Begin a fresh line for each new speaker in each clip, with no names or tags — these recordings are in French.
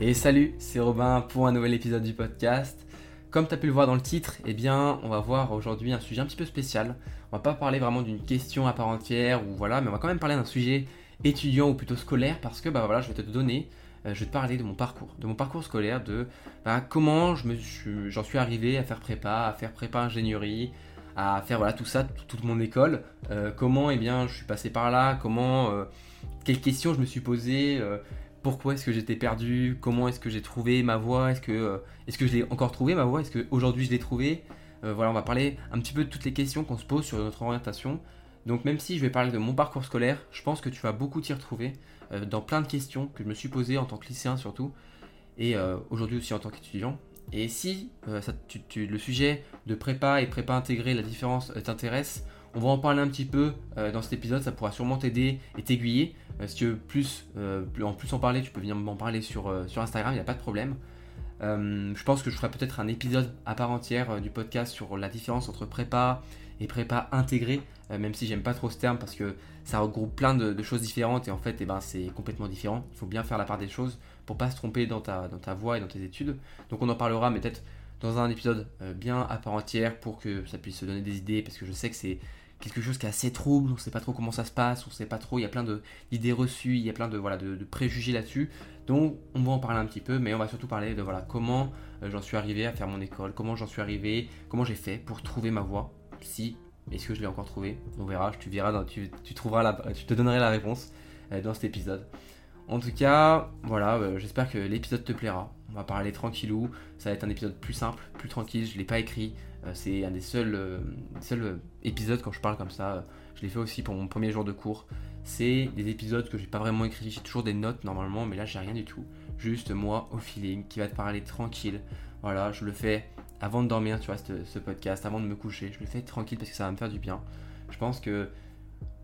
Et salut, c'est Robin pour un nouvel épisode du podcast. Comme tu as pu le voir dans le titre, eh bien, on va voir aujourd'hui un sujet un petit peu spécial. On va pas parler vraiment d'une question à part entière ou voilà, mais on va quand même parler d'un sujet étudiant ou plutôt scolaire parce que bah voilà, je vais te donner, euh, je vais te parler de mon parcours, de mon parcours scolaire, de bah, comment je me j'en suis arrivé à faire prépa, à faire prépa ingénierie, à faire voilà tout ça, toute mon école. Euh, comment eh bien je suis passé par là, comment, euh, quelles questions je me suis posé pourquoi est-ce que j'étais perdu, comment est-ce que j'ai trouvé ma voie, est-ce que, euh, est-ce que je l'ai encore trouvé ma voie, est-ce qu'aujourd'hui je l'ai trouvé? Euh, voilà, on va parler un petit peu de toutes les questions qu'on se pose sur notre orientation. Donc même si je vais parler de mon parcours scolaire, je pense que tu vas beaucoup t'y retrouver euh, dans plein de questions que je me suis posées en tant que lycéen surtout, et aujourd'hui aussi en tant qu'étudiant. Et si le sujet de prépa et prépa intégrée, la différence t'intéresse, on va en parler un petit peu euh, dans cet épisode, ça pourra sûrement t'aider et t'aiguiller. Euh, si tu veux plus, euh, en plus en parler, tu peux venir m'en parler sur, sur Instagram, il n'y a pas de problème. je pense que je ferai peut-être un épisode à part entière du podcast sur la différence entre prépa et prépa intégrée, même si j'aime pas trop ce terme parce que ça regroupe plein de, choses différentes et en fait eh ben, c'est complètement différent. Il faut bien faire la part des choses pour pas se tromper dans ta, dans ta voie et dans tes études. Donc on en parlera, mais peut-être dans un épisode bien à part entière pour que ça puisse se donner des idées parce que je sais que c'est quelque chose qui est assez trouble, on ne sait pas trop comment ça se passe, on ne sait pas trop, il y a plein d'idées reçues, il y a plein de, voilà, de, préjugés là-dessus. Donc on va en parler un petit peu, mais on va surtout parler de voilà, comment euh, j'en suis arrivé à faire mon école, comment j'en suis arrivé, comment j'ai fait pour trouver ma voie. Si, est-ce que je l'ai encore trouvé? On verra, tu verras, tu, tu, trouveras la, tu te donnerai la réponse euh, dans cet épisode. En tout cas, voilà, euh, j'espère que l'épisode te plaira. On va parler tranquillou, ça va être un épisode plus simple, plus tranquille, je l'ai pas écrit, euh, c'est un des seuls, euh, seuls épisodes quand je parle comme ça, je l'ai fait aussi pour mon premier jour de cours. C'est des épisodes que j'ai pas vraiment écrits, j'ai toujours des notes normalement, mais là j'ai rien du tout. Juste moi au feeling qui va te parler tranquille. Voilà, je le fais avant de dormir, tu vois, ce podcast, avant de me coucher. Je le fais tranquille parce que ça va me faire du bien. Je pense que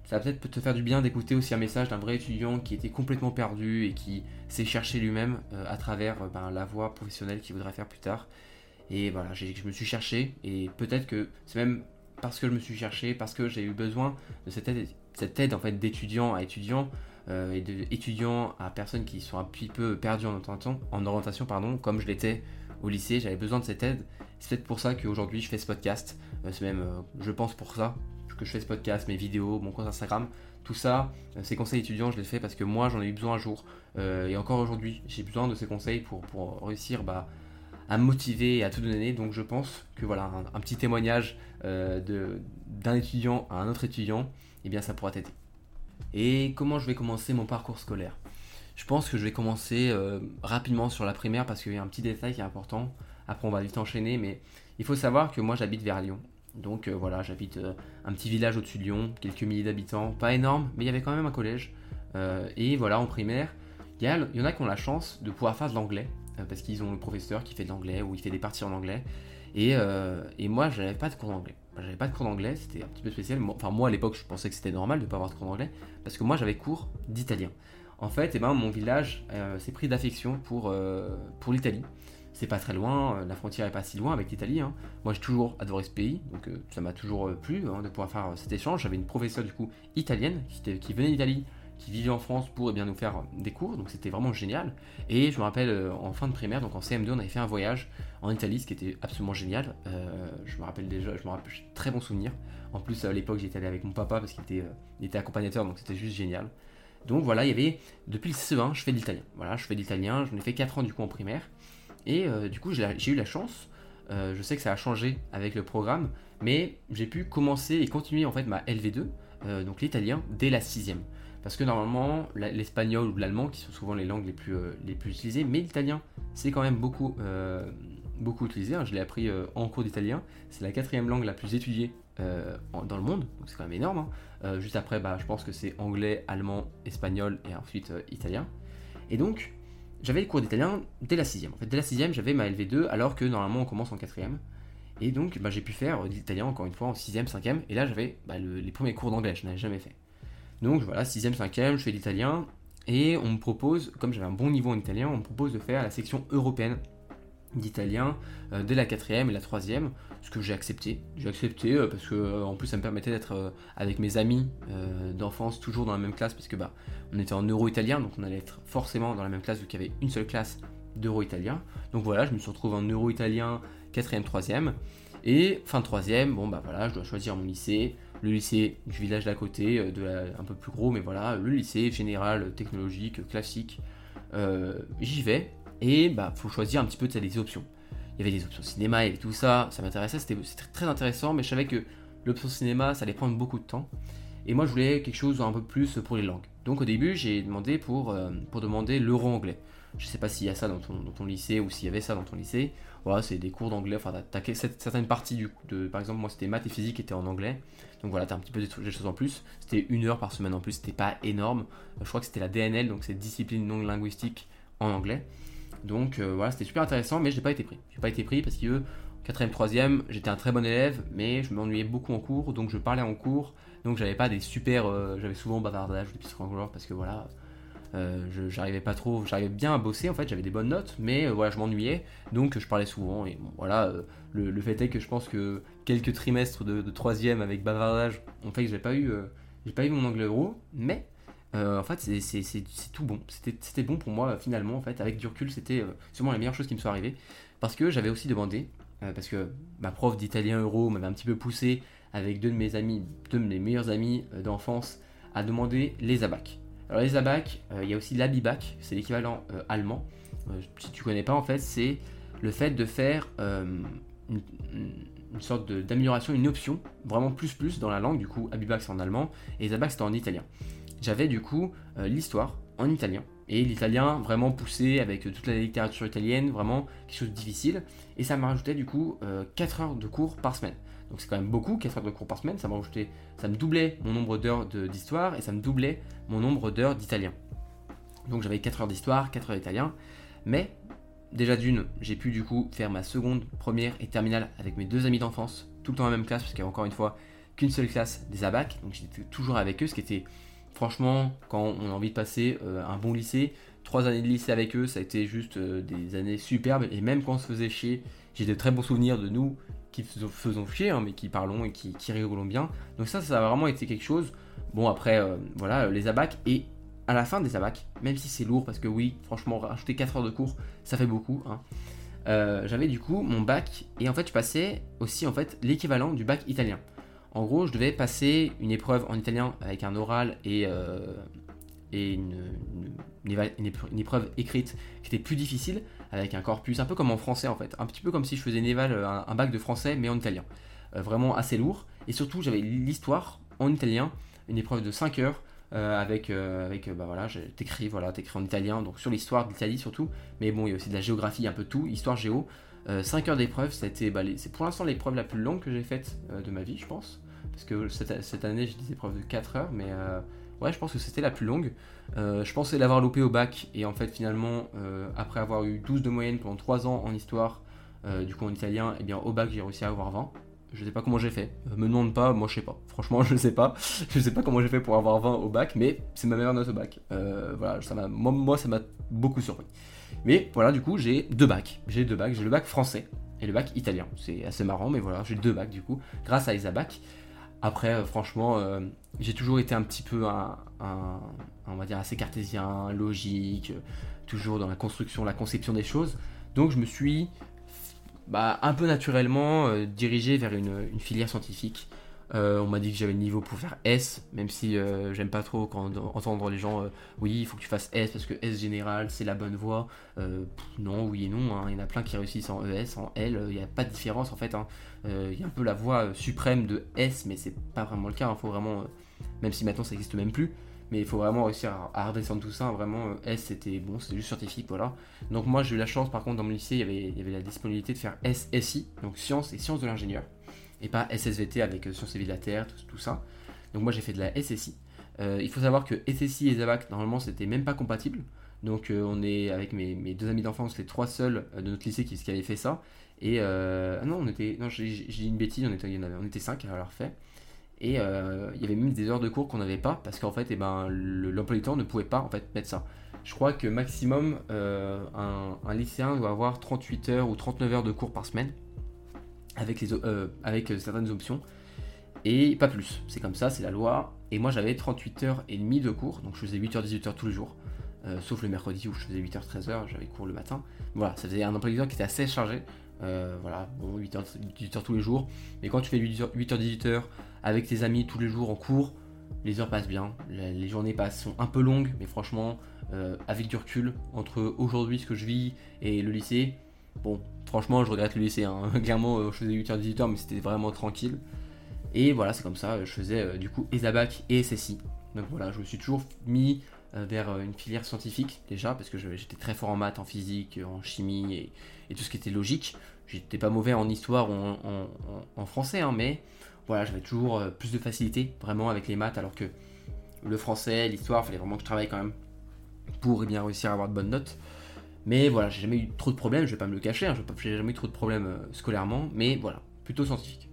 ça va peut-être te faire du bien d'écouter aussi un message d'un vrai étudiant qui était complètement perdu et qui s'est cherché lui-même euh, à travers euh, ben, la voie professionnelle qu'il voudrait faire plus tard. Et voilà, je me suis cherché et peut-être que c'est même parce que je me suis cherché, parce que j'ai eu besoin de cette aide, cette aide en fait d'étudiant à étudiant euh, et d'étudiant à personnes qui sont un petit peu perdues en orientation, en orientation pardon, comme je l'étais au lycée, j'avais besoin de cette aide. C'est peut-être pour ça qu'aujourd'hui je fais ce podcast. c'est même, je pense pour ça je fais ce podcast, mes vidéos, mon compte Instagram, tout ça, euh, ces conseils étudiants, je les fais parce que moi j'en ai eu besoin un jour. Euh, et encore aujourd'hui, j'ai besoin de ces conseils pour, pour réussir bah, à me motiver et à tout donner. Donc je pense que voilà, un, petit témoignage euh, d'un étudiant à un autre étudiant, eh bien ça pourra t'aider. Et comment je vais commencer mon parcours scolaire? Je pense que je vais commencer rapidement sur la primaire parce qu'il y a un petit détail qui est important. Après on va vite enchaîner, mais il faut savoir que moi j'habite vers Lyon. Donc euh, voilà, j'habite euh, un petit village au-dessus de Lyon, quelques milliers d'habitants, pas énorme, mais il y avait quand même un collège. Euh, et voilà, en primaire, il y, en a qui ont la chance de pouvoir faire de l'anglais, parce qu'ils ont le professeur qui fait de l'anglais ou il fait des parties en anglais. Et, et moi, je n'avais pas de cours d'anglais. J'avais pas de cours d'anglais, c'était un petit peu spécial. Enfin, moi à l'époque, je pensais que c'était normal de pas avoir de cours d'anglais, parce que moi j'avais cours d'italien. En fait, eh ben, mon village s'est pris d'affection pour, pour l'Italie c'est pas très loin, euh, la frontière est pas si loin avec l'Italie. Hein. Moi j'ai toujours adoré ce pays, donc euh, ça m'a toujours euh, plu hein, de pouvoir faire cet échange. J'avais une professeure du coup italienne qui, venait d'Italie, qui vivait en France pour eh bien, nous faire des cours, donc c'était vraiment génial. Et je me rappelle en fin de primaire, donc en CM2, on avait fait un voyage en Italie, ce qui était absolument génial. je me rappelle déjà, je me rappelle très bon souvenir. En plus à l'époque j'étais allé avec mon papa parce qu'il était, était accompagnateur, donc c'était juste génial. Donc voilà, il y avait, depuis le CE1, je fais de l'italien. Voilà, je fais de l'italien, j'en ai fait 4 ans du coup en primaire. Et euh, du coup, j'ai eu la chance, euh, je sais que ça a changé avec le programme, mais j'ai pu commencer et continuer en fait ma LV2, euh, donc l'italien, dès la sixième. Parce que normalement, l'espagnol ou l'allemand, qui sont souvent les langues les plus, les plus utilisées, mais l'italien, c'est quand même beaucoup, beaucoup utilisé. Hein. Je l'ai appris en cours d'italien. C'est la quatrième langue la plus étudiée dans le monde, donc c'est quand même énorme. Hein. juste après, bah, je pense que c'est anglais, allemand, espagnol et ensuite italien. Et donc, j'avais le cours d'italien dès la 6 En dès la 6 j'avais ma LV2, alors que normalement on commence en 4 Et donc, bah, j'ai pu faire l'italien encore une fois en 6 5 Et là, j'avais bah, les premiers cours d'anglais, je n'avais jamais fait. Donc voilà, 6 5 je fais l'italien. Et on me propose, comme j'avais un bon niveau en italien, on me propose de faire la section européenne d'italien euh, dès la quatrième et la troisième, ce que j'ai accepté. J'ai accepté euh, parce que euh, en plus ça me permettait d'être avec mes amis d'enfance toujours dans la même classe, puisque bah on était en euro-italien, donc on allait être forcément dans la même classe vu qu'il y avait une seule classe d'euro-italien. Donc voilà, je me suis retrouvé en euro-italien 4ème, 3ème. Et fin 3ème, bon bah voilà, je dois choisir mon lycée. Le lycée du village d'à côté, de un peu plus gros, mais voilà, le lycée général, technologique, classique. J'y vais et bah faut choisir un petit peu des options. Il y avait des options cinéma, il y avait tout ça, ça m'intéressait, c'était très intéressant, mais je savais que l'option cinéma, ça allait prendre beaucoup de temps. Et moi, je voulais quelque chose un peu plus pour les langues. Donc au début, j'ai demandé pour, euh, pour demander l'euro anglais. Je sais pas s'il y a ça dans ton, dans ton lycée ou s'il y avait ça dans ton lycée. Voilà, c'est des cours d'anglais. Enfin, certaines parties du, de, par exemple, moi c'était maths et physique qui étaient en anglais. Donc voilà, t'as un petit peu des, choses en plus. C'était une heure par semaine en plus, c'était pas énorme. Je crois que c'était la DNL, donc c'est discipline non linguistique en anglais. Donc euh, voilà, c'était super intéressant, mais je n'ai pas été pris. J'ai pas été pris parce que 4ème, 3ème, j'étais un très bon élève, mais je m'ennuyais beaucoup en cours, donc je parlais en cours, donc j'avais pas des super. Euh, j'avais souvent bavardage, des petits parce que voilà, euh, j'arrivais pas trop, j'arrivais bien à bosser en fait, j'avais des bonnes notes, mais voilà, je m'ennuyais, donc je parlais souvent, et voilà, le, fait est que je pense que quelques trimestres de, 3ème avec bavardage ont fait que j'ai pas eu. j'ai pas eu mon anglais euro, mais en fait, c'est tout bon. C'était bon pour moi finalement. En fait, avec du recul, c'était euh, sûrement la meilleure chose qui me soit arrivée. Parce que j'avais aussi demandé, euh, parce que ma prof d'italien euro m'avait un petit peu poussé avec deux de mes amis, deux de mes meilleurs amis d'enfance, à demander les abacs. Alors les abacs, il y a aussi l'abibac, c'est l'équivalent allemand. si tu connais pas, en fait, c'est le fait de faire une, sorte d'amélioration, une option, vraiment plus plus dans la langue. Du coup, abibac c'est en allemand et les en italien j'avais du coup euh, l'histoire en italien. Et l'italien vraiment poussé avec toute la littérature italienne, vraiment quelque chose de difficile. Et ça m'a rajouté du coup 4 euh, heures de cours par semaine. Donc c'est quand même beaucoup, 4 heures de cours par semaine. Ça m'a rajouté, ça me doublait mon nombre d'heures d'histoire et ça me doublait mon nombre d'heures d'italien. Donc j'avais 4 heures d'histoire, 4 heures d'italien. Mais déjà d'une, j'ai pu du coup faire ma seconde, première et terminale avec mes deux amis d'enfance, tout le temps la même classe, parce qu'il y avait encore une fois qu'une seule classe des ABAC. Donc j'étais toujours avec eux, ce qui était franchement, quand on a envie de passer euh, un bon lycée, trois années de lycée avec eux, ça a été juste euh, des années superbes. Et même quand on se faisait chier, j'ai de très bons souvenirs de nous qui faisons, chier, hein, mais qui parlons et qui, rigolons bien. Donc ça, ça a vraiment été quelque chose. Bon, après, euh, voilà, les abacs. Et à la fin des abacs, même si c'est lourd, parce que oui, franchement, rajouter 4 heures de cours, ça fait beaucoup. Hein, j'avais du coup mon bac, et en fait, je passais aussi en fait l'équivalent du bac italien. En gros, je devais passer une épreuve en italien avec un oral et, euh, une, épreuve écrite qui était plus difficile, avec un corpus un peu comme en français en fait, un petit peu comme si je faisais une un, bac de français mais en italien. Euh, vraiment assez lourd. Et surtout, j'avais l'histoire en italien, une épreuve de 5 heures. Euh, avec, bah voilà, t'écris voilà, en italien, donc sur l'histoire d'Italie surtout, mais bon, il y a aussi de la géographie, un peu tout, histoire géo. 5 heures d'épreuve, été, bah, c'est pour l'instant l'épreuve la plus longue que j'ai faite de ma vie, je pense parce que cette, année j'ai des épreuves de 4 heures, mais euh, ouais, je pense que c'était la plus longue. Euh, je pensais l'avoir loupé au bac, et en fait, finalement, euh, après avoir eu 12 de moyenne pendant 3 ans en histoire, du coup en italien, et eh bien au bac j'ai réussi à avoir 20. Je sais pas comment j'ai fait. me demande pas, moi je sais pas. Franchement, je sais pas. Je sais pas comment j'ai fait pour avoir 20 au bac, mais c'est ma meilleure note au bac. voilà, ça m'a, moi, ça m'a beaucoup surpris. Mais voilà, du coup, j'ai deux bacs. J'ai deux bacs. J'ai le bac français et le bac italien. C'est assez marrant, mais voilà, j'ai deux bacs du coup, grâce à Isabac. Après, euh, franchement, euh, j'ai toujours été un petit peu un, on va dire assez cartésien, logique, euh, toujours dans la construction, la conception des choses. Donc je me suis bah, un peu naturellement dirigé vers une, filière scientifique. On m'a dit que j'avais le niveau pour faire S, même si j'aime pas trop entendre les gens oui, il faut que tu fasses S parce que S général c'est la bonne voie. non, oui et non, hein. il y en a plein qui réussissent en ES, en L, il n'y a pas de différence en fait. Hein. Euh, il y a un peu la voie euh, suprême de S, mais c'est pas vraiment le cas. Il hein. faut vraiment, euh, même si maintenant ça existe même plus, mais il faut vraiment réussir à, redescendre tout ça. Vraiment, S c'était bon, c'était juste scientifique, voilà. Donc moi j'ai eu la chance, par contre, dans mon lycée, il y avait, la disponibilité de faire SSI, donc sciences et sciences de l'ingénieur, et pas SSVT avec sciences et vie de la Terre, tout, ça. Donc moi j'ai fait de la SSI. il faut savoir que SSI et ZABAC, normalement, c'était même pas compatible. Donc on est avec mes, deux amis d'enfance, les trois seuls de notre lycée qui, avaient fait ça. Et euh, ah non, on était, non, j'ai dit une bêtise, on était, on était 5 à l'avoir fait. Et euh, il y avait même des heures de cours qu'on n'avait pas parce qu'en fait, eh ben, l'emploi temps ne pouvait pas en fait mettre ça. Je crois que maximum, euh, un, lycéen doit avoir 38 heures ou 39 heures de cours par semaine avec, les, avec certaines options et pas plus. C'est comme ça, c'est la loi. Et moi, j'avais 38 heures et demie de cours, donc je faisais 8h, 18h tous les jours. sauf le mercredi où je faisais 8h-13h, j'avais cours le matin. Voilà, ça faisait un emploi du temps qui était assez chargé. voilà, bon, 8h, 18h tous les jours. Mais quand tu fais 8h-18h avec tes amis tous les jours en cours, les heures passent bien, les journées passent, sont un peu longues, mais franchement, avec du recul, entre aujourd'hui ce que je vis et le lycée, bon, franchement, je regrette le lycée. Hein. Clairement, je faisais 8h, 18h, mais c'était vraiment tranquille. Et voilà, c'est comme ça, je faisais du coup ESABAC et SSI. Donc voilà, je me suis toujours mis euh, vers euh, une filière scientifique déjà, parce que j'étais très fort en maths, en physique, en chimie et, tout ce qui était logique. J'étais pas mauvais en histoire ou en, français, hein, mais voilà, j'avais toujours euh, plus de facilité vraiment avec les maths, alors que le français, l'histoire, il fallait vraiment que je travaille quand même pour eh bien, réussir à avoir de bonnes notes. Mais voilà, j'ai jamais eu trop de problèmes, je vais pas me le cacher, hein, j'ai jamais eu trop de problèmes scolairement, mais voilà, plutôt scientifique.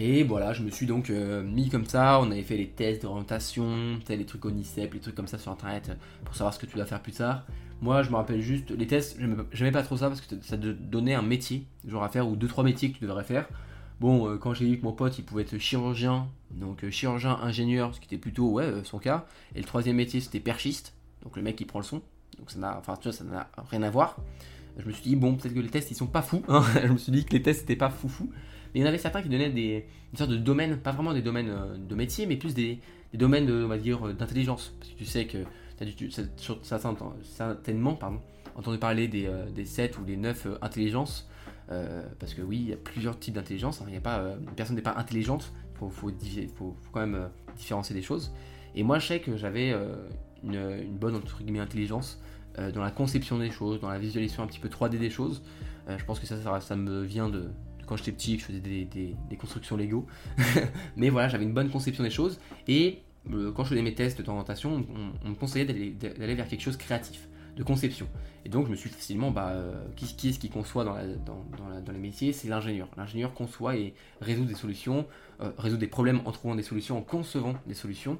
Et voilà, je me suis donc euh, mis comme ça, on avait fait les tests d'orientation, les trucs au NICEP, les trucs comme ça sur internet pour savoir ce que tu dois faire plus tard. Moi, je me rappelle juste, les tests, j'aimais pas trop ça parce que ça te donnait un métier, genre à faire, ou deux trois métiers que tu devrais faire. Bon, euh, quand j'ai vu que mon pote, il pouvait être chirurgien, donc euh, chirurgien, ingénieur, ce qui était plutôt, ouais, son cas. Et le troisième métier, c'était perchiste, donc le mec qui prend le son. Donc ça n'a, enfin, tu vois, ça n'a rien à voir. Je me suis dit, bon, peut-être que les tests, ils sont pas fous. Hein. je me suis dit que les tests, c'était pas fou fou. Mais il y en avait certains qui donnaient des, une sorte de domaines, pas vraiment des domaines euh, de métier, mais plus des, domaines, de, on va dire, euh, d'intelligence. Parce que tu sais que tu as certainement pardon, entendu parler des, euh, des 7 ou des 9 intelligences. parce que oui, il y a plusieurs types d'intelligence. Hein. Personne n'est pas intelligente. Il faut, faut, quand même différencier des choses. Et moi, je sais que j'avais une, bonne entre guillemets, intelligence dans la conception des choses, dans la visualisation un petit peu 3D des choses. je pense que ça, ça, ça me vient de, quand j'étais petit, que je faisais des, constructions Lego. Mais voilà, j'avais une bonne conception des choses. Et euh, quand je faisais mes tests d'orientation, on, me conseillait d'aller vers quelque chose créatif, de conception. Et donc je me suis facilement, bah, euh, qui, est-ce qui conçoit dans, dans, les métiers? C'est l'ingénieur. L'ingénieur conçoit et résout des solutions, euh, résout des problèmes en trouvant des solutions, en concevant des solutions.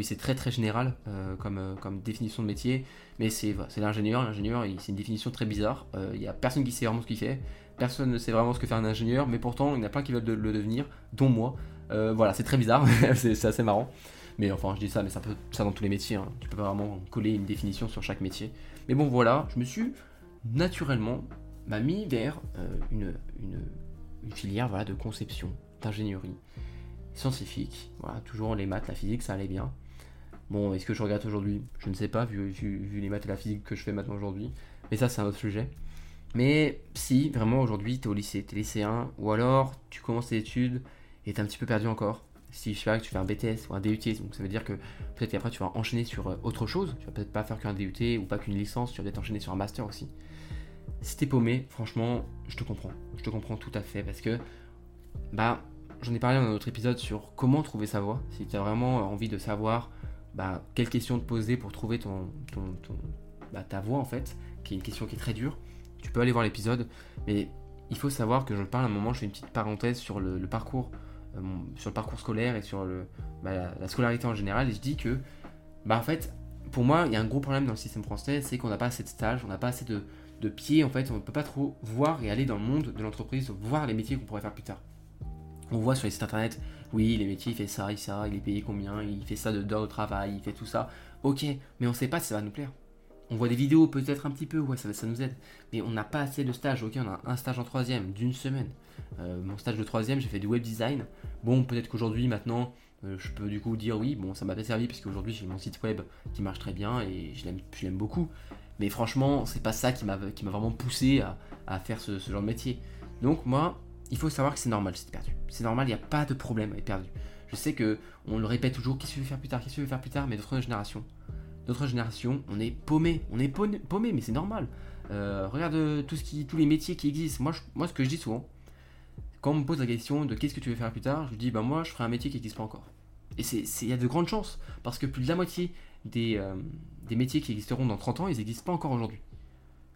Oui, c'est très très général comme, comme définition de métier, mais c'est l'ingénieur. L'ingénieur, c'est une définition très bizarre. Il n'y a personne qui sait vraiment ce qu'il fait personne ne sait vraiment ce que fait un ingénieur, mais pourtant il y en a plein qui veulent le devenir, dont moi. Euh, voilà, c'est très bizarre, c'est assez marrant. Mais enfin, je dis ça, mais ça peut ça dans tous les métiers. Hein. Tu peux pas vraiment coller une définition sur chaque métier. Mais bon, voilà, je me suis naturellement mis vers euh, une, filière de conception, d'ingénierie scientifique. Voilà, toujours les maths, la physique, ça allait bien. Bon, est-ce que je regrette aujourd'hui? Je ne sais pas, vu, vu, les maths et la physique que je fais maintenant aujourd'hui. Mais ça, c'est un autre sujet. Mais si vraiment aujourd'hui tu es au lycée, tu es lycéen, ou alors tu commences tes études et tu un petit peu perdu encore. Si je sais pas tu fais un BTS ou un DUT, donc ça veut dire que peut-être qu'après tu vas enchaîner sur euh, autre chose, tu vas peut-être pas faire qu'un DUT ou pas qu'une licence, tu vas peut-être enchaîner sur un master aussi. Si t'es paumé, franchement, je te comprends. Je te comprends tout à fait parce que, bah, j'en ai parlé dans un autre épisode sur comment trouver sa voie. Si tu as vraiment envie de savoir bah, quelles questions te poser pour trouver ton, ton, bah, ta voie en fait, qui est une question qui est très dure tu peux aller voir l'épisode. Mais il faut savoir que je parle à un moment, je fais une petite parenthèse sur le, parcours, euh, sur le parcours scolaire et sur le, bah, la, scolarité en général. Et je dis que, bah en fait, pour moi, il y a un gros problème dans le système français, c'est qu'on n'a pas assez de stages, on n'a pas assez de, de pieds, en fait, on ne peut pas trop voir et aller dans le monde de l'entreprise, voir les métiers qu'on pourrait faire plus tard. On voit sur les sites internet, oui, les métiers, il fait ça, il ça, il est payé combien, il fait ça de travail, il fait tout ça. Ok, mais on ne sait pas si ça va nous plaire. On voit des vidéos peut-être un petit peu, ouais, ça, ça nous aide. Mais on n'a pas assez de stages. Ok, on a un stage en troisième d'une semaine. Euh, mon stage de troisième, j'ai fait du web design. Bon, peut-être qu'aujourd'hui, maintenant, euh, je peux du coup dire oui, bon, ça m'a pas servi parce qu'aujourd'hui j'ai mon site web qui marche très bien et je l'aime beaucoup. Mais franchement, c'est pas ça qui m'a vraiment poussé à, faire ce, genre de métier. Donc moi, il faut savoir que c'est normal si perdu. C'est normal, il n'y a pas de problème à être perdu. Je sais que on le répète toujours, qu'est-ce que tu veux faire plus tard, qu'est-ce que tu veux faire plus tard, mais d'autres générations notre génération, on est paumé, on est paumé, mais c'est normal. Euh, regarde euh, tout ce qui, tous les métiers qui existent. Moi, moi, ce que je dis souvent, quand on me pose la question de qu'est-ce que tu veux faire plus tard, je dis bah moi, je ferai un métier qui n'existe pas encore. Et il y a de grandes chances, parce que plus de la moitié des, euh, des métiers qui existeront dans 30 ans, ils n'existent pas encore aujourd'hui.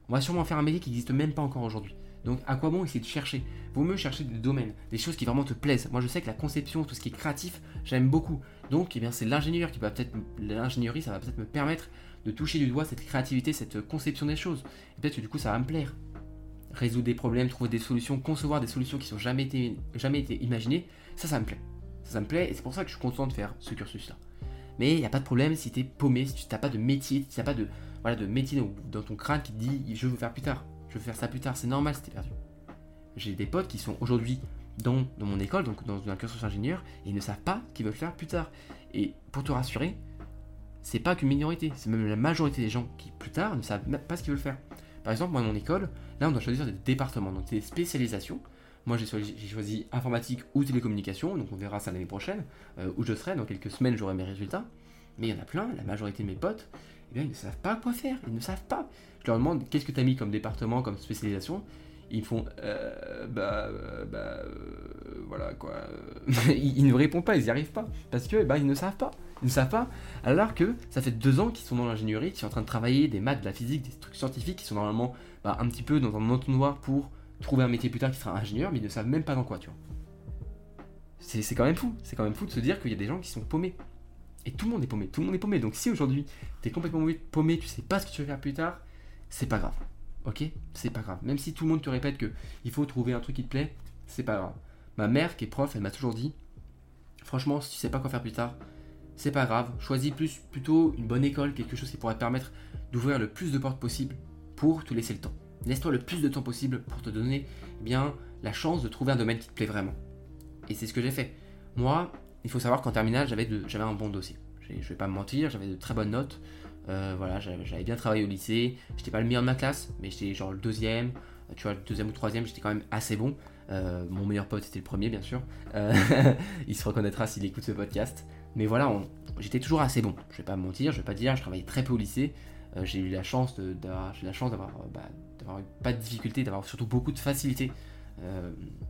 On va sûrement faire un métier qui n'existe même pas encore aujourd'hui. Donc à quoi bon essayer de chercher? Vaut mieux chercher des domaines, des choses qui vraiment te plaisent. Moi je sais que la conception, tout ce qui est créatif, j'aime beaucoup. Donc eh bien c'est l'ingénieur qui va peut-être l'ingénierie, ça va peut-être me permettre de toucher du doigt cette créativité, cette conception des choses. peut-être que du coup ça va me plaire. Résoudre des problèmes, trouver des solutions, concevoir des solutions qui n'ont jamais été, jamais été imaginées, ça ça me plaît. Ça, ça me plaît et c'est pour ça que je suis content de faire ce cursus-là. Mais il n'y a pas de problème si tu es paumé, si tu n'as pas de métier, si tu n'as pas de, voilà, de métier dans ton crâne qui te dit je veux faire plus tard, je veux faire ça plus tard, c'est normal es perdu. J'ai des potes qui sont aujourd'hui dans, dans, mon école, donc dans un cursus ingénieur, et ils ne savent pas qu'ils veulent faire plus tard. Et pour te rassurer, c'est pas qu'une minorité, c'est même la majorité des gens qui plus tard ne savent même pas ce qu'ils veulent faire. Par exemple, moi, dans mon école, là, on doit choisir des départements, donc des spécialisations. Moi, j'ai choisi, informatique ou télécommunication, donc on verra ça l'année prochaine, euh, où je serai. Dans quelques semaines, j'aurai mes résultats. Mais il y en a plein, la majorité de mes potes, eh bien, ils ne savent pas quoi faire, ils ne savent pas. Je leur demande qu'est-ce que tu as mis comme département, comme spécialisation? Ils font, euh, bah, euh, bah, voilà quoi. ils, ne répondent pas, ils n'y arrivent pas. Parce que, bah, ils ne savent pas. Ils ne savent pas. Alors que ça fait deux ans qu'ils sont dans l'ingénierie, qu'ils sont en train de travailler des maths, de la physique, des trucs scientifiques, qui sont normalement bah, un petit peu dans un entonnoir pour trouver un métier plus tard qui sera ingénieur, mais ils ne savent même pas dans quoi, tu vois. C'est quand même fou. C'est quand même fou de se dire qu'il y a des gens qui sont paumés. Et tout le monde est paumé. Tout le monde est paumé. Donc si aujourd'hui tu es complètement paumé, tu sais pas ce que tu veux faire plus tard, c'est pas grave. Ok? C'est pas grave. Même si tout le monde te répète que il faut trouver un truc qui te plaît, c'est pas grave. Ma mère qui est prof, elle m'a toujours dit franchement, si tu sais pas quoi faire plus tard, c'est pas grave, choisis plus, plutôt une bonne école, quelque chose qui pourrait te permettre d'ouvrir le plus de portes possible pour te laisser le temps. Laisse-toi le plus de temps possible pour te donner eh bien, la chance de trouver un domaine qui te plaît vraiment. Et c'est ce que j'ai fait. Moi, il faut savoir qu'en terminale, j'avais, un bon dossier. Je vais pas me mentir, j'avais de très bonnes notes. Euh, voilà, j'avais bien travaillé au lycée. J'étais pas le meilleur de ma classe, mais j'étais genre le deuxième. Tu vois, le deuxième ou troisième, j'étais quand même assez bon. Euh, mon meilleur pote était le premier, bien sûr. Euh, il se reconnaîtra s'il écoute ce podcast. Mais voilà, j'étais toujours assez bon. Je vais pas me mentir, je vais pas dire, je travaillais très peu au lycée. J'ai eu la chance d'avoir, bah, pas de difficultés, d'avoir surtout beaucoup de facilité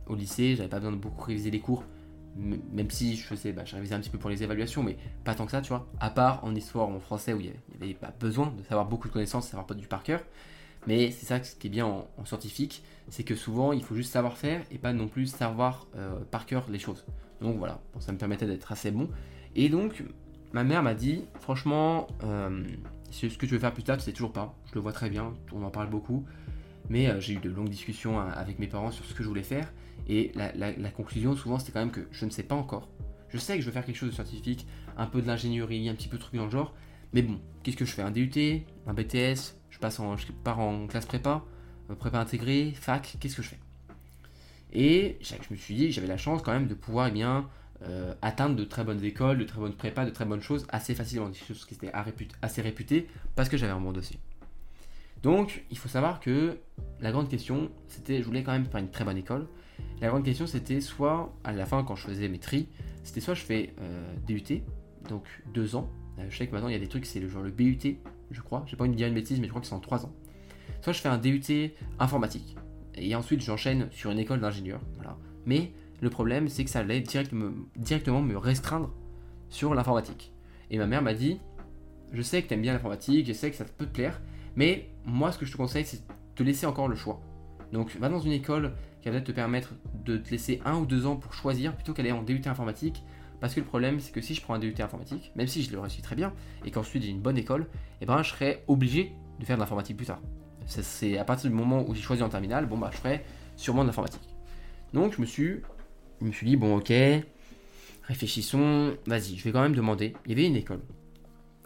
au lycée. J'avais pas besoin de beaucoup réviser les cours, même si je faisais, bah, je révisais un petit peu pour les évaluations, mais pas tant que ça, tu vois. À part en histoire ou en français où il y avait, pas besoin de savoir beaucoup de connaissances, savoir pas du par cœur. Mais c'est ça ce qui est bien en, scientifique, c'est que souvent il faut juste savoir faire et pas non plus savoir euh, par cœur les choses. Donc voilà, ça me permettait d'être assez bon. Et donc, ma mère m'a dit, franchement, euh, ce que tu veux faire plus tard, tu sais toujours pas. Je le vois très bien, on en parle beaucoup. Mais euh, j'ai eu de longues discussions hein, avec mes parents sur ce que je voulais faire. Et la, conclusion, souvent, c'était quand même que je ne sais pas encore. Je sais que je veux faire quelque chose de scientifique, un peu de l'ingénierie, un petit peu de trucs dans le genre. Mais bon, qu'est-ce que je fais? Un DUT Un BTS je, passe en, je pars en classe prépa euh, Prépa intégrée Fac Qu'est-ce que je fais? Et je me suis dit, j'avais la chance quand même de pouvoir eh bien, euh, atteindre de très bonnes écoles, de très bonnes prépas, de très bonnes choses assez facilement, des choses qui étaient assez réputées parce que j'avais un bon dossier. Donc, il faut savoir que la grande question, c'était, je voulais quand même faire une très bonne école. La grande question, c'était soit, à la fin, quand je faisais mes tri, c'était soit je fais euh, DUT, donc deux ans. Euh, je sais que maintenant, il y a des trucs, c'est le genre le BUT, je crois. J'ai pas envie de dire une bêtise, mais je crois que c'est en trois ans. Soit je fais un DUT informatique, et ensuite j'enchaîne sur une école d'ingénieur. Mais le problème, c'est que ça allait directement me restreindre sur l'informatique. Et ma mère m'a dit Je sais que tu aimes bien l'informatique, je sais que ça peut te plaire, mais moi, ce que je te conseille, c'est de te laisser encore le choix. Donc, va dans une école qui va peut-être te permettre de te laisser un ou deux ans pour choisir plutôt qu'aller en DUT informatique. Parce que le problème, c'est que si je prends un DUT informatique, même si je le réussis très bien, et qu'ensuite j'ai une bonne école, eh ben, je serai obligé de faire de l'informatique plus tard. C'est à partir du moment où j'ai choisi en terminale, bon bah je ferai sûrement de l'informatique. Donc je me suis je me suis dit, bon, ok, réfléchissons, vas-y, je vais quand même demander. Il y avait une école,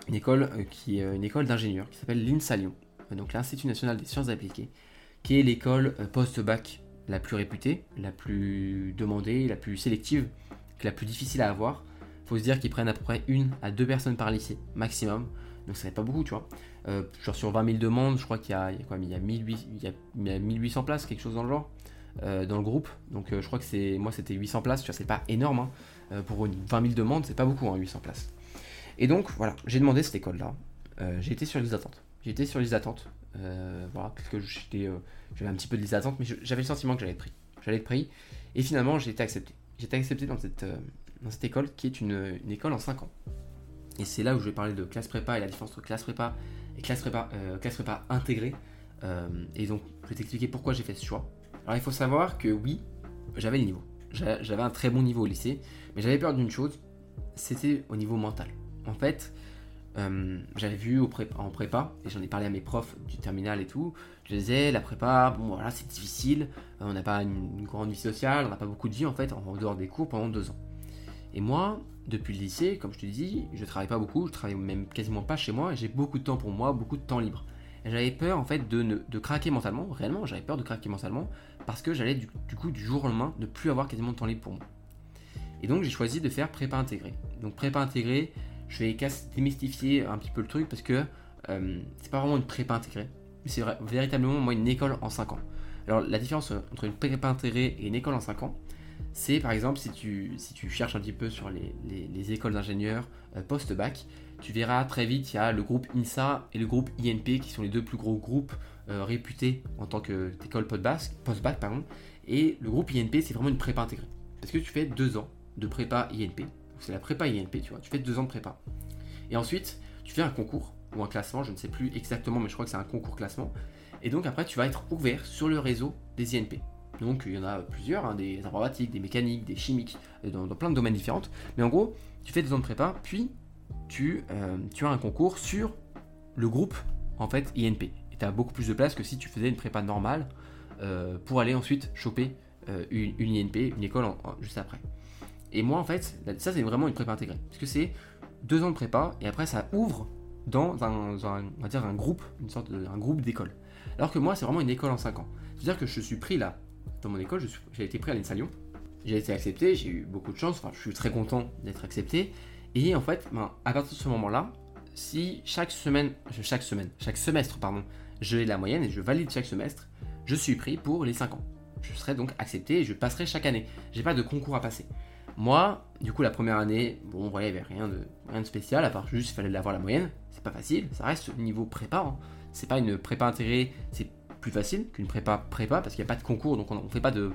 une école euh, qui une école d'ingénieurs qui s'appelle l'INSA Lyon, euh, donc l'Institut National des Sciences Appliquées, qui est l'école euh, post-bac la plus réputée, la plus demandée, la plus sélective, la plus difficile à avoir. Il faut se dire qu'ils prennent à peu près une à deux personnes par lycée, maximum. Donc ça n'est pas beaucoup, tu vois. genre sur 20 000 demandes, je crois qu'il y a, quoi, il y a, 1800, il y a 1800 places, quelque chose dans le genre. Euh, dans le groupe. Donc euh, je crois que c'est moi c'était 800 places, tu vois, c'est pas énorme. Hein. Euh, pour 20 000 demandes, c'est pas beaucoup, hein, 800 places. Et donc voilà, j'ai demandé cette école-là. j'ai été sur les attentes. J'ai été sur les attentes. voilà, parce que j'étais, j'avais un petit peu de les attentes, mais j'avais le sentiment que j'allais être pris. J'allais être pris. Et finalement, j'ai été accepté. J'ai été accepté dans cette, école qui est une, une, école en 5 ans. Et c'est là où je vais parler de classe prépa et la différence entre classe prépa et classe prépa, classe prépa intégrée. et donc, je vais t'expliquer pourquoi j'ai fait ce choix. Alors il faut savoir que oui, j'avais le niveau. J'avais un très bon niveau au lycée, mais j'avais peur d'une chose, c'était au niveau mental. En fait, euh, j'avais vu en prépa, et j'en ai parlé à mes profs du terminal et tout, je disais, la prépa, bon voilà, c'est difficile, on n'a pas une, grande vie sociale, on n'a pas beaucoup de vie en fait, en dehors des cours pendant deux ans. Et moi, depuis le lycée, comme je te dis, je travaille pas beaucoup, je travaille même quasiment pas chez moi, et j'ai beaucoup de temps pour moi, beaucoup de temps libre. J'avais peur en fait de, ne, de craquer mentalement, réellement j'avais peur de craquer mentalement, parce que j'allais du, coup du jour au lendemain ne plus avoir quasiment de temps libre pour moi. Et donc j'ai choisi de faire prépa intégrée. Donc prépa intégrée, je vais démystifier un petit peu le truc parce que euh, c'est pas vraiment une prépa intégrée, c'est véritablement moi une école en 5 ans. Alors la différence entre une prépa intégrée et une école en 5 ans, c'est par exemple si tu, cherches un petit peu sur les, écoles d'ingénieurs euh, post-bac, tu verras très vite, il y a le groupe INSA et le groupe INP qui sont les deux plus gros groupes euh, réputés en tant qu'école post-bac. Et le groupe INP, c'est vraiment une prépa intégrée. Parce que tu fais deux ans de prépa INP. C'est la prépa INP, tu vois. Tu fais deux ans de prépa. Et ensuite, tu fais un concours ou un classement, je ne sais plus exactement, mais je crois que c'est un concours classement. Et donc après, tu vas être ouvert sur le réseau des INP. Donc il y en a plusieurs, hein, des informatiques, des mécaniques, des chimiques, euh, dans, plein de domaines différents. Mais en gros, tu fais deux ans de prépa, puis tu, euh, as un concours sur le groupe en fait INP. Et tu as beaucoup plus de place que si tu faisais une prépa normale euh, pour aller ensuite choper une, INP, une école juste après. Et moi en fait, ça c'est vraiment une prépa intégrée. Parce que c'est deux ans de prépa et après ça ouvre dans un, on va dire un groupe, une sorte de, un groupe d'école. Alors que moi c'est vraiment une école en 5 ans. C'est-à-dire que je suis pris là dans mon école, j'ai été pris à l'INSA Lyon. J'ai été accepté, j'ai eu beaucoup de chance, je suis très content d'être accepté. Et en fait, ben, à partir de ce moment-là, si chaque semaine, chaque semaine, chaque semestre, pardon, j'ai la moyenne et je valide chaque semestre, je suis pris pour les 5 ans. Je serai donc accepté et je passerai chaque année. J'ai pas de concours à passer. Moi, du coup, la première année, bon, voilà, il n'y avait rien de, rien de spécial, à part juste, il fallait avoir la moyenne. C'est pas facile, ça reste niveau prépa. Hein. C'est pas une prépa intégrée, c'est plus facile qu'une prépa prépa parce qu'il n'y a pas de concours, donc on ne fait pas de,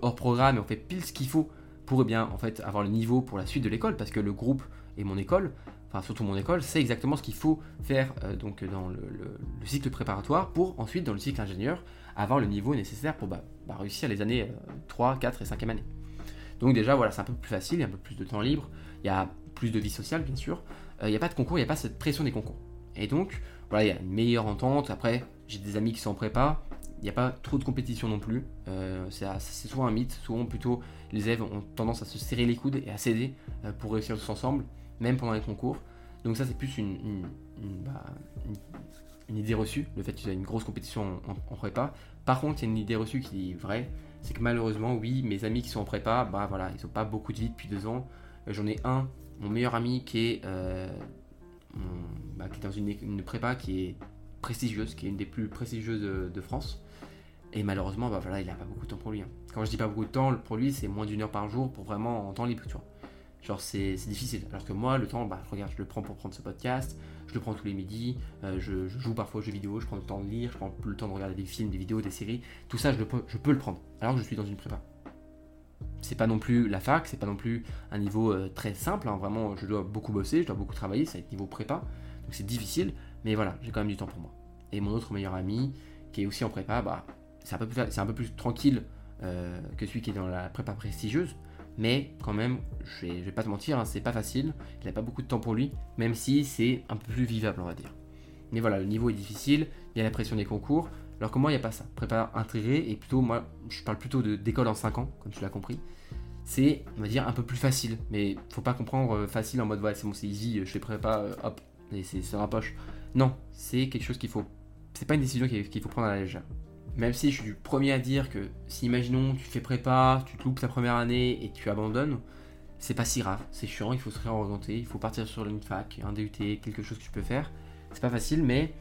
hors programme et on fait pile ce qu'il faut pour eh bien en fait avoir le niveau pour la suite de l'école parce que le groupe et mon école, enfin surtout mon école, c'est exactement ce qu'il faut faire euh, donc dans le, cycle préparatoire pour ensuite dans le cycle ingénieur avoir le niveau nécessaire pour bah, bah, réussir les années 3, euh, 4 et 5e année. Donc déjà voilà c'est un peu plus facile, il y a un peu plus de temps libre, il y a plus de vie sociale bien sûr, euh, il n'y a pas de concours, il n'y a pas cette pression des concours. Et donc voilà il y a une meilleure entente, après j'ai des amis qui sont en prépa, il n'y a pas trop de compétition non plus. Euh, c'est souvent un mythe. Souvent, plutôt, les élèves ont tendance à se serrer les coudes et à s'aider euh, pour réussir tous ensemble, même pendant les concours. Donc, ça, c'est plus une, bah, idée reçue, le fait qu'il y ait une grosse compétition en, prépa. Par contre, il y a une idée reçue qui est vraie c'est que malheureusement, oui, mes amis qui sont en prépa, bah voilà, ils n'ont pas beaucoup de vie depuis deux ans. Euh, j'en ai un, mon meilleur ami, qui est, bah, qui est dans une, une prépa qui est prestigieuse, qui est une des plus prestigieuses de, France. Et malheureusement, bah voilà, il n'a pas beaucoup de temps pour lui. Hein. Quand je dis pas beaucoup de temps, pour lui, c'est moins d'une heure par jour pour vraiment en temps libre, tu vois. Genre, c'est difficile. Alors que moi, le temps, bah, regarde, je le prends pour prendre ce podcast, je le prends tous les midis, euh, je, joue parfois aux jeux vidéo, je prends le temps de lire, je prends le temps de regarder des films, des vidéos, des séries. Tout ça, je, peux, le prendre. Alors que je suis dans une prépa. C'est pas non plus la fac, c'est pas non plus un niveau euh, très simple. Hein. Vraiment, je dois beaucoup bosser, je dois beaucoup travailler, ça va être niveau prépa. Donc c'est difficile. Mais voilà, j'ai quand même du temps pour moi. Et mon autre meilleur ami, qui est aussi en prépa, bah, c'est un, peu plus, un peu plus tranquille euh, que celui qui est dans la prépa prestigieuse. Mais quand même, je vais, vais pas te mentir, hein, c'est pas facile. Il n'a pas beaucoup de temps pour lui, même si c'est un peu plus vivable, on va dire. Mais voilà, le niveau est difficile, il y a la pression des concours. Alors que moi, il n'y a pas ça. Prépa intégrée, et plutôt, moi, je parle plutôt d'école en 5 ans, comme tu l'as compris. C'est, on va dire, un peu plus facile. Mais faut pas comprendre euh, facile en mode, ouais, c'est bon, c'est easy, je fais prépa, euh, hop, et c'est la poche. Non, c'est quelque chose qu'il faut. C'est pas une décision qu'il faut prendre à la légère. Même si je suis le premier à dire que si imaginons tu fais prépa, tu te loupes ta première année et tu abandonnes, c'est pas si grave, c'est chiant, il faut se réorienter, il faut partir sur une fac, un DUT, quelque chose que tu peux faire. C'est pas facile, mais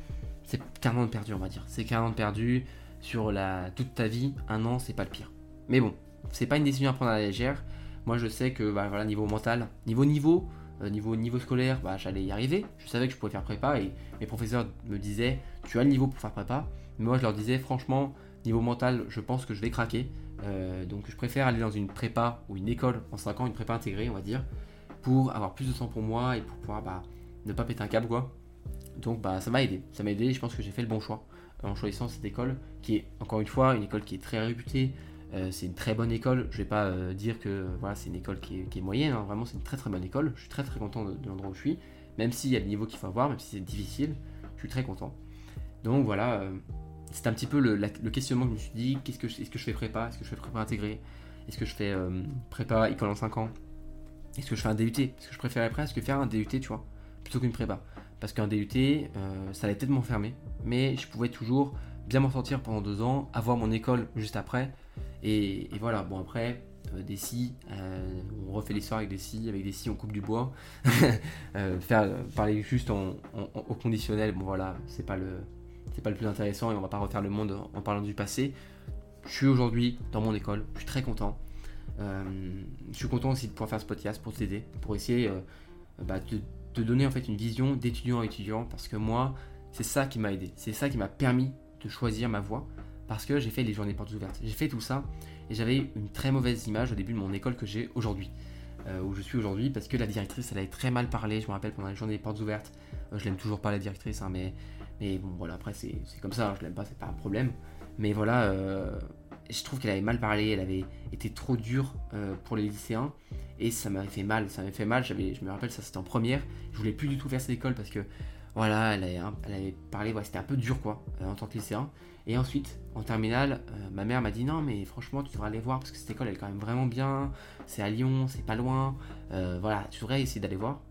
c'est qu'un an de perdu, on va dire. C'est qu'un an de perdu sur la, toute ta vie, un an, c'est pas le pire. Mais bon, c'est pas une décision à prendre à la légère. Moi, je sais que, bah, niveau mental, niveau niveau, euh, niveau niveau scolaire, bah, j'allais y arriver. Je savais que je pouvais faire prépa et mes professeurs me disaient tu as le niveau pour faire prépa. Mais moi je leur disais franchement, niveau mental, je pense que je vais craquer. Euh, donc je préfère aller dans une prépa ou une école en 5 ans, une prépa intégrée on va dire, pour avoir plus de temps pour moi et pour pouvoir bah, ne pas péter un câble quoi. Donc bah ça m'a aidé, ça m'a aidé je pense que j'ai fait le bon choix en choisissant cette école qui est encore une fois une école qui est très réputée, euh, c'est une très bonne école. Je vais pas euh, dire que voilà, c'est une école qui est, moyenne. Hein. Vraiment, c'est une très très bonne école. Je suis très très content de, l'endroit où je suis. Même s'il y a le niveau qu'il faut avoir, même si c'est difficile, je suis très content. Donc voilà, c'est un petit peu le, questionnement que je me suis dit. Qu'est-ce que est-ce que je fais prépa Est-ce que je fais prépa intégrée Est-ce que je fais prépa école en 5 ans est-ce que je fais un DUT Parce que je préférais faire un DUT, tu vois, plutôt qu'une prépa. Parce qu'un DUT, euh, ça allait peut-être m'enfermer, mais je pouvais toujours bien m'en sortir pendant deux ans, avoir mon école juste après. Et, voilà, bon après, euh, des scies, euh, on refait l'histoire avec des scies, avec des scies on coupe du bois. parler juste au conditionnel, bon voilà, c'est pas le c'est pas le plus intéressant et on va pas refaire le monde en parlant du passé. Je suis aujourd'hui dans mon école, je suis très content. je suis content aussi de pouvoir faire ce podcast pour t'aider, pour essayer bah, de te donner en fait une vision d'étudiant à étudiant parce que moi, c'est ça qui m'a aidé, c'est ça qui m'a permis de choisir ma voie parce que j'ai fait les journées portes ouvertes, j'ai fait tout ça et j'avais une très mauvaise image au début de mon école que j'ai aujourd'hui, euh, où je suis aujourd'hui parce que la directrice elle avait très mal parlé, je me rappelle pendant les journées portes ouvertes, euh, je l'aime toujours pas la directrice, hein, mais, mais bon voilà après c'est comme ça, hein, je l'aime pas, c'est pas un problème, mais voilà, euh, je trouve qu'elle avait mal parlé, elle avait été trop dure pour les lycéens et ça m'avait fait mal, ça m'avait fait mal, je me rappelle ça c'était en première, je voulais plus du tout faire cette école parce que voilà, elle avait, parlé, c'était un peu dur quoi, euh, en tant que lycéen. Et ensuite, en terminale, euh, ma mère m'a dit non, mais franchement, tu devrais aller voir parce que cette école elle est quand même vraiment bien. C'est à Lyon, c'est pas loin. Euh, voilà, tu devrais essayer d'aller voir.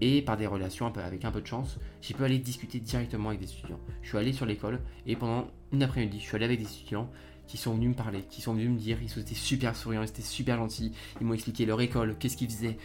Et par des relations, avec un peu de chance, j'ai pu aller discuter directement avec des étudiants. Je suis allé sur l'école et pendant une après-midi, je suis allé avec des étudiants qui sont venus me parler, qui sont venus me dire, ils étaient super souriants, ils étaient super gentils, ils m'ont expliqué leur école, qu'est-ce qu'ils faisaient,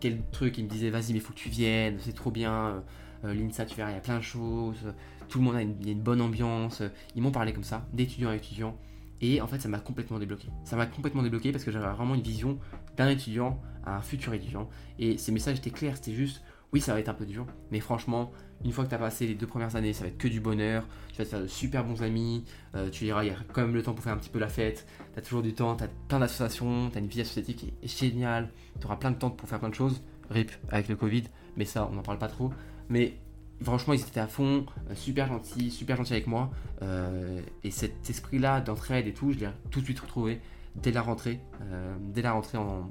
quel truc, ils me disaient vas-y mais faut que tu viennes, c'est trop bien, euh, L'INSA, tu verras, il y a plein de choses, tout le monde a une, une bonne ambiance. Ils m'ont parlé comme ça, d'étudiant à étudiant. Et en fait, ça m'a complètement débloqué. Ça m'a complètement débloqué parce que j'avais vraiment une vision d'un étudiant à un futur étudiant. Et ces messages étaient clairs, c'était juste, oui, ça va être un peu dur, mais franchement, une fois que tu as passé les deux premières années, ça va être que du bonheur. Tu vas te faire de super bons amis. Euh, tu verras, il y a quand même le temps pour faire un petit peu la fête. Tu as toujours du temps, tu as plein d'associations, tu as une vie associative qui est géniale. Tu auras plein de temps pour faire plein de choses. RIP avec le Covid, mais ça, on n'en parle pas trop. Mais franchement, ils étaient à fond, euh, super gentils, super gentils avec moi. Euh, et cet esprit-là d'entraide et tout, je l'ai tout de suite retrouvé dès la rentrée. Euh, dès la rentrée en,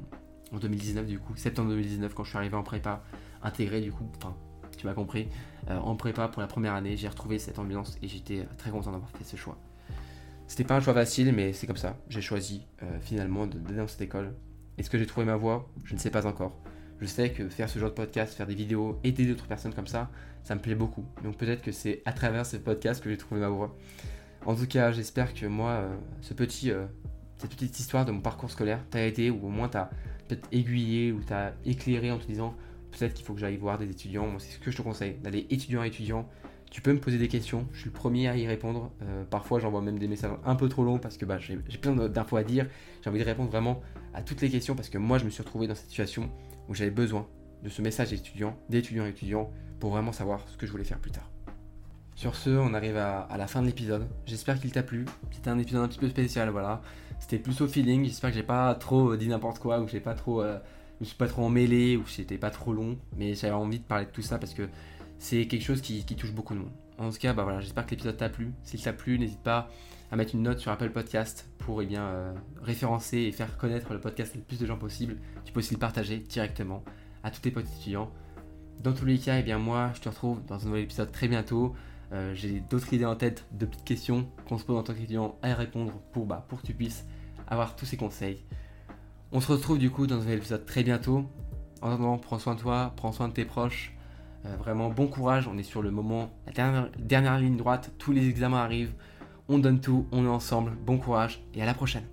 2019, du coup, septembre 2019, quand je suis arrivé en prépa, intégré, du coup, enfin, tu m'as compris, en prépa pour la première année, j'ai retrouvé cette ambiance et j'étais très content d'avoir fait ce choix. C'était pas un choix facile, mais c'est comme ça. J'ai choisi finalement d'aller dans cette école. Est-ce que j'ai trouvé ma voie? Je ne sais pas encore. Je sais que faire ce genre de podcast, faire des vidéos, aider d'autres personnes comme ça, ça me plaît beaucoup. Donc peut-être que c'est à travers ce podcast que j'ai trouvé ma voie. En tout cas, j'espère que moi, euh, ce petit, euh, cette petite histoire de mon parcours scolaire t'a aidé, ou au moins t'as peut-être aiguillé, ou t'as éclairé en te disant peut-être qu'il faut que j'aille voir des étudiants. Moi, c'est ce que je te conseille, d'aller étudiant à étudiant. Tu peux me poser des questions, je suis le premier à y répondre. Euh, parfois, j'envoie même des messages un peu trop longs parce que bah, j'ai plein d'infos à dire. J'ai envie de répondre vraiment à toutes les questions parce que moi, je me suis retrouvé dans cette situation où j'avais besoin de ce message étudiant, d'étudiant à étudiant, pour vraiment savoir ce que je voulais faire plus tard. Sur ce, on arrive à, la fin de l'épisode. J'espère qu'il t'a plu. C'était un épisode un petit peu spécial, voilà. C'était plus au feeling. J'espère que j'ai pas trop euh, dit n'importe quoi, ou j'ai pas trop, euh, je suis pas trop emmêlé, ou c'était pas trop long. Mais j'avais envie de parler de tout ça parce que c'est quelque chose qui, touche beaucoup de monde. En tout cas, bah voilà, j'espère que l'épisode t'a plu. S'il t'a plu, n'hésite pas à mettre une note sur Apple Podcast pour eh bien, euh, référencer et faire connaître le podcast le plus de gens possible. Tu peux aussi le partager directement à tous tes potes étudiants. Dans tous les cas, eh bien moi, je te retrouve dans un nouvel épisode très bientôt. Euh, j'ai d'autres idées en tête, de petites questions qu'on se pose en tant qu'étudiant à y répondre pour, bah, pour que tu puisses avoir tous ces conseils. On se retrouve du coup dans un nouvel épisode très bientôt. En attendant, prends soin de toi, prends soin de tes proches. Euh, vraiment bon courage, on est sur le moment, la dernière, dernière ligne droite, tous les examens arrivent. On donne tout, on est ensemble, bon courage et à la prochaine.